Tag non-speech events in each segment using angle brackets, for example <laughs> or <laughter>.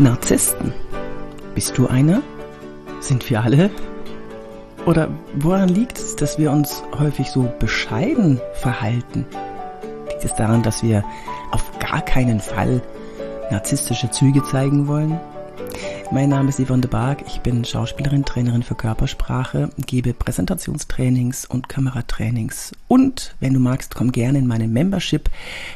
Narzissten. Bist du einer? Sind wir alle? Oder woran liegt es, dass wir uns häufig so bescheiden verhalten? Liegt es daran, dass wir auf gar keinen Fall narzisstische Züge zeigen wollen? Mein Name ist Yvonne de Barg, ich bin Schauspielerin, Trainerin für Körpersprache, gebe Präsentationstrainings und Kameratrainings und wenn du magst, komm gerne in meine Membership.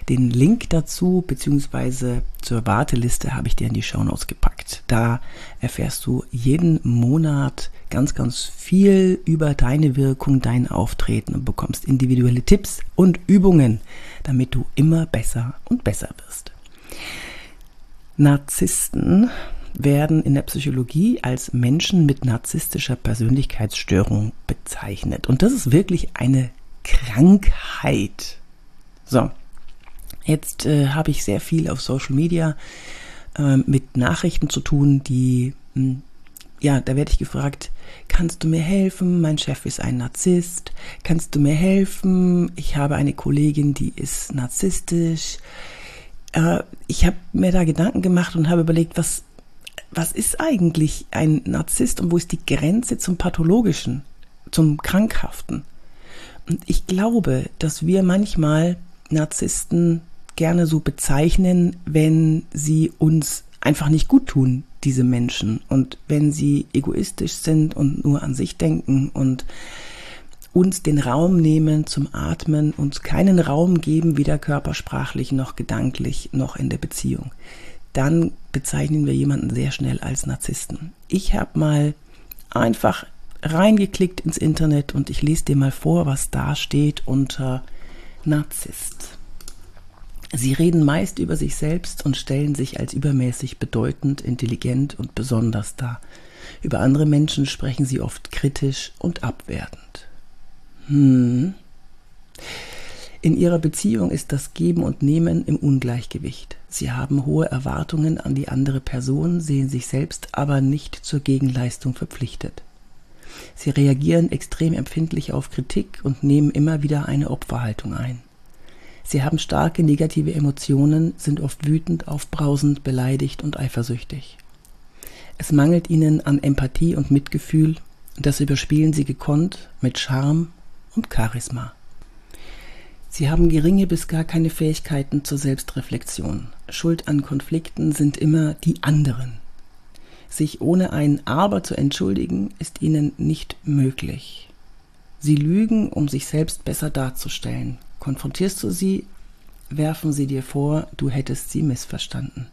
Den Link dazu bzw. zur Warteliste habe ich dir in die Show Notes gepackt. Da erfährst du jeden Monat ganz, ganz viel über deine Wirkung, dein Auftreten und bekommst individuelle Tipps und Übungen, damit du immer besser und besser wirst. Narzissten werden in der Psychologie als Menschen mit narzisstischer Persönlichkeitsstörung bezeichnet. Und das ist wirklich eine Krankheit. So, jetzt äh, habe ich sehr viel auf Social Media äh, mit Nachrichten zu tun, die, mh, hm, ja, da werde ich gefragt, kannst du mir helfen? Mein Chef ist ein Narzisst. Kannst du mir helfen? Ich habe eine Kollegin, die ist narzisstisch. Äh, ich habe mir da Gedanken gemacht und habe überlegt, was was ist eigentlich ein Narzisst und wo ist die Grenze zum Pathologischen, zum Krankhaften? Und ich glaube, dass wir manchmal Narzissten gerne so bezeichnen, wenn sie uns einfach nicht gut tun, diese Menschen. Und wenn sie egoistisch sind und nur an sich denken und uns den Raum nehmen zum Atmen, uns keinen Raum geben, weder körpersprachlich noch gedanklich noch in der Beziehung dann bezeichnen wir jemanden sehr schnell als Narzissten. Ich habe mal einfach reingeklickt ins Internet und ich lese dir mal vor, was da steht unter Narzisst. Sie reden meist über sich selbst und stellen sich als übermäßig bedeutend, intelligent und besonders dar. Über andere Menschen sprechen sie oft kritisch und abwertend. Hm. In ihrer Beziehung ist das Geben und Nehmen im Ungleichgewicht. Sie haben hohe Erwartungen an die andere Person, sehen sich selbst aber nicht zur Gegenleistung verpflichtet. Sie reagieren extrem empfindlich auf Kritik und nehmen immer wieder eine Opferhaltung ein. Sie haben starke negative Emotionen, sind oft wütend, aufbrausend, beleidigt und eifersüchtig. Es mangelt ihnen an Empathie und Mitgefühl, das überspielen sie gekonnt mit Charme und Charisma. Sie haben geringe bis gar keine Fähigkeiten zur Selbstreflexion. Schuld an Konflikten sind immer die anderen. Sich ohne ein Aber zu entschuldigen, ist ihnen nicht möglich. Sie lügen, um sich selbst besser darzustellen. Konfrontierst du sie, werfen sie dir vor, du hättest sie missverstanden.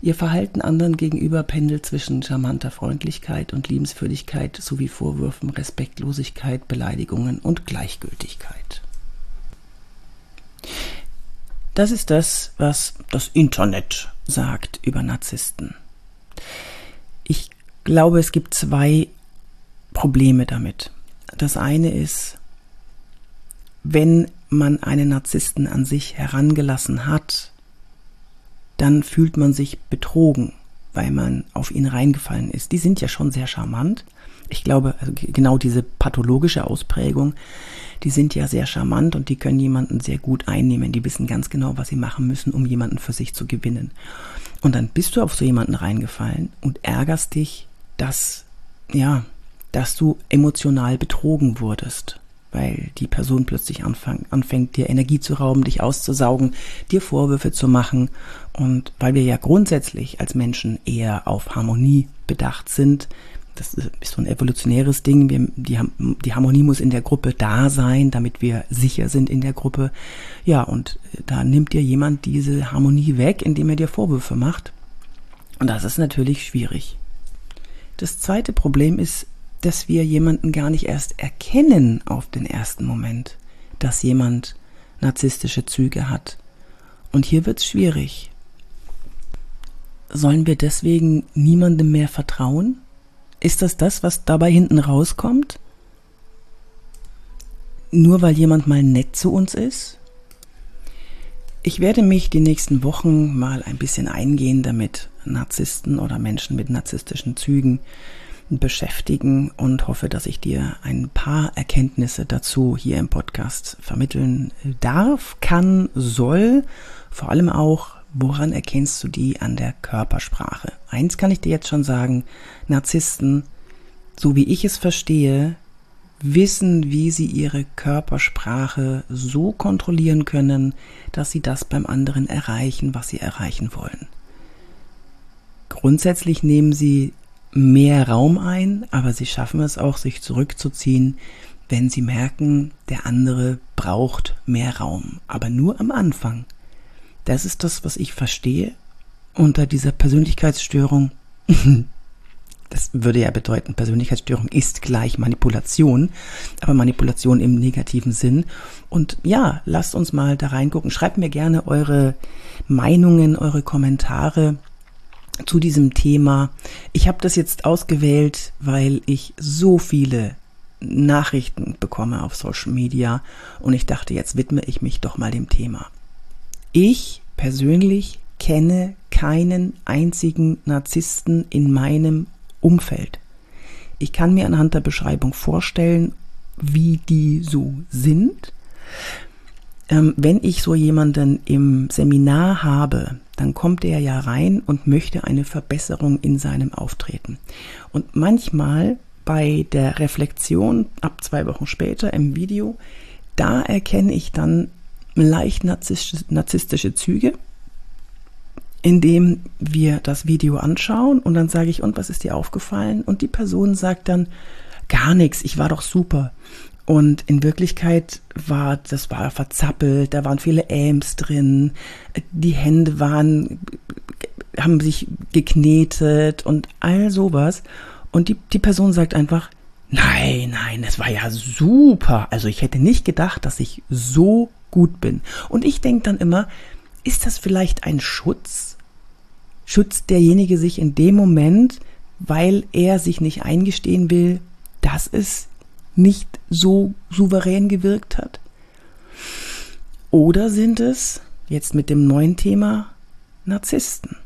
Ihr Verhalten anderen gegenüber pendelt zwischen charmanter Freundlichkeit und Liebenswürdigkeit sowie Vorwürfen, Respektlosigkeit, Beleidigungen und Gleichgültigkeit. Das ist das, was das Internet sagt über Narzissten. Ich glaube, es gibt zwei Probleme damit. Das eine ist, wenn man einen Narzissten an sich herangelassen hat, dann fühlt man sich betrogen, weil man auf ihn reingefallen ist. Die sind ja schon sehr charmant. Ich glaube, also genau diese pathologische Ausprägung die sind ja sehr charmant und die können jemanden sehr gut einnehmen. Die wissen ganz genau, was sie machen müssen, um jemanden für sich zu gewinnen. Und dann bist du auf so jemanden reingefallen und ärgerst dich, dass, ja, dass du emotional betrogen wurdest, weil die Person plötzlich anfang, anfängt, dir Energie zu rauben, dich auszusaugen, dir Vorwürfe zu machen. Und weil wir ja grundsätzlich als Menschen eher auf Harmonie bedacht sind, das ist so ein evolutionäres Ding. Wir, die, die Harmonie muss in der Gruppe da sein, damit wir sicher sind in der Gruppe. Ja, und da nimmt dir jemand diese Harmonie weg, indem er dir Vorwürfe macht. Und das ist natürlich schwierig. Das zweite Problem ist, dass wir jemanden gar nicht erst erkennen auf den ersten Moment, dass jemand narzisstische Züge hat. Und hier wird's schwierig. Sollen wir deswegen niemandem mehr vertrauen? Ist das das, was dabei hinten rauskommt? Nur weil jemand mal nett zu uns ist? Ich werde mich die nächsten Wochen mal ein bisschen eingehen damit Narzissten oder Menschen mit narzisstischen Zügen beschäftigen und hoffe, dass ich dir ein paar Erkenntnisse dazu hier im Podcast vermitteln darf, kann, soll, vor allem auch, Woran erkennst du die an der Körpersprache? Eins kann ich dir jetzt schon sagen, Narzissten, so wie ich es verstehe, wissen, wie sie ihre Körpersprache so kontrollieren können, dass sie das beim anderen erreichen, was sie erreichen wollen. Grundsätzlich nehmen sie mehr Raum ein, aber sie schaffen es auch, sich zurückzuziehen, wenn sie merken, der andere braucht mehr Raum, aber nur am Anfang. Das ist das, was ich verstehe unter dieser Persönlichkeitsstörung. <laughs> Das würde ja bedeuten, Persönlichkeitsstörung ist gleich Manipulation, aber Manipulation im negativen Sinn. Und ja, lasst uns mal da reingucken. Schreibt mir gerne eure Meinungen, eure Kommentare zu diesem Thema. Ich habe das jetzt ausgewählt, weil ich so viele Nachrichten bekomme auf Social Media und ich dachte, jetzt widme ich mich doch mal dem Thema. Ich persönlich kenne keinen einzigen Narzissten in meinem Umfeld. Ich kann mir anhand der Beschreibung vorstellen, wie die so sind. Ähm, wenn ich so jemanden im Seminar habe, dann kommt er ja rein und möchte eine Verbesserung in seinem Auftreten. Und manchmal bei der Reflexion ab zwei Wochen später im Video, da erkenne ich dann leicht narzisstische, Züge, indem wir das Video anschauen und dann sage ich, und was ist dir aufgefallen? Und die Person sagt dann, gar nichts, ich war doch super. Und in Wirklichkeit war, das war verzappelt, da waren viele Äms drin, die Hände waren, haben sich geknetet und all sowas. Und die, die Person sagt einfach, nein, nein, es war ja super. Also ich hätte nicht gedacht, dass ich so gut bin. Und ich denke dann immer, ist das vielleicht ein Schutz? Schützt derjenige sich in dem Moment, weil er sich nicht eingestehen will, dass es nicht so souverän gewirkt hat? Oder sind es, jetzt mit dem neuen Thema, Narzissten,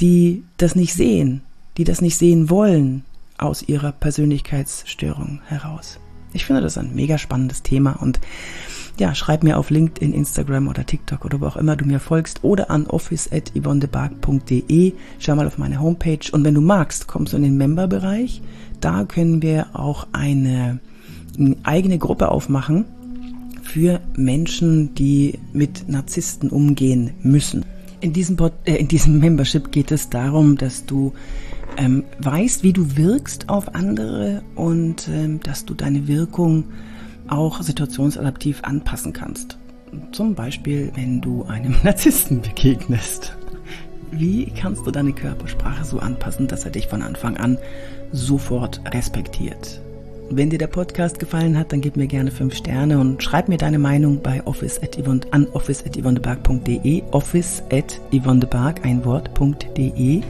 die das nicht sehen, die das nicht sehen wollen aus ihrer Persönlichkeitsstörung heraus. Ich finde das ein mega spannendes Thema und ja, schreib mir auf LinkedIn, Instagram oder TikTok oder wo auch immer du mir folgst oder an office.yvonnebark.de. Schau mal auf meine Homepage und wenn du magst, kommst du in den Member-Bereich. Da können wir auch eine, eine eigene Gruppe aufmachen für Menschen, die mit Narzissten umgehen müssen. In diesem, äh, in diesem Membership geht es darum, dass du ähm, weißt, wie du wirkst auf andere und ähm, dass du deine Wirkung auch situationsadaptiv anpassen kannst. Zum Beispiel, wenn du einem <laughs> Narzissten begegnest. Wie kannst du deine Körpersprache so anpassen, dass er dich von Anfang an sofort respektiert? Wenn dir der Podcast gefallen hat, dann gib mir gerne 5 Sterne und schreib mir deine Meinung bei office at Yvonne, an office at yvonneberg.de, office at yvonneberg, ein Wort.de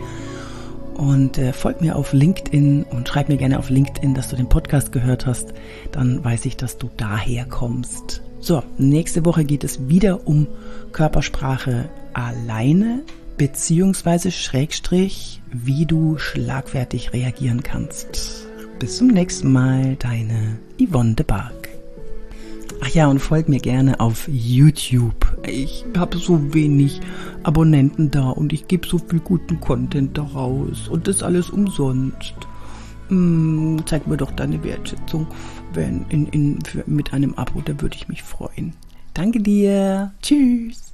und äh, folg mir auf LinkedIn und schreib mir gerne auf LinkedIn, dass du den Podcast gehört hast. Dann weiß ich, dass du daher kommst. So, nächste Woche geht es wieder um Körpersprache alleine beziehungsweise Schrägstrich, wie du schlagfertig reagieren kannst. Bis zum nächsten Mal, deine Yvonne de Barg. Ach ja, und folg mir gerne auf YouTube. Ich habe so wenig Abonnenten da und ich gebe so viel guten Content daraus und das alles umsonst. Hm, zeig mir doch deine Wertschätzung wenn in, in, für, mit einem Abo, da würde ich mich freuen. Danke dir. Tschüss.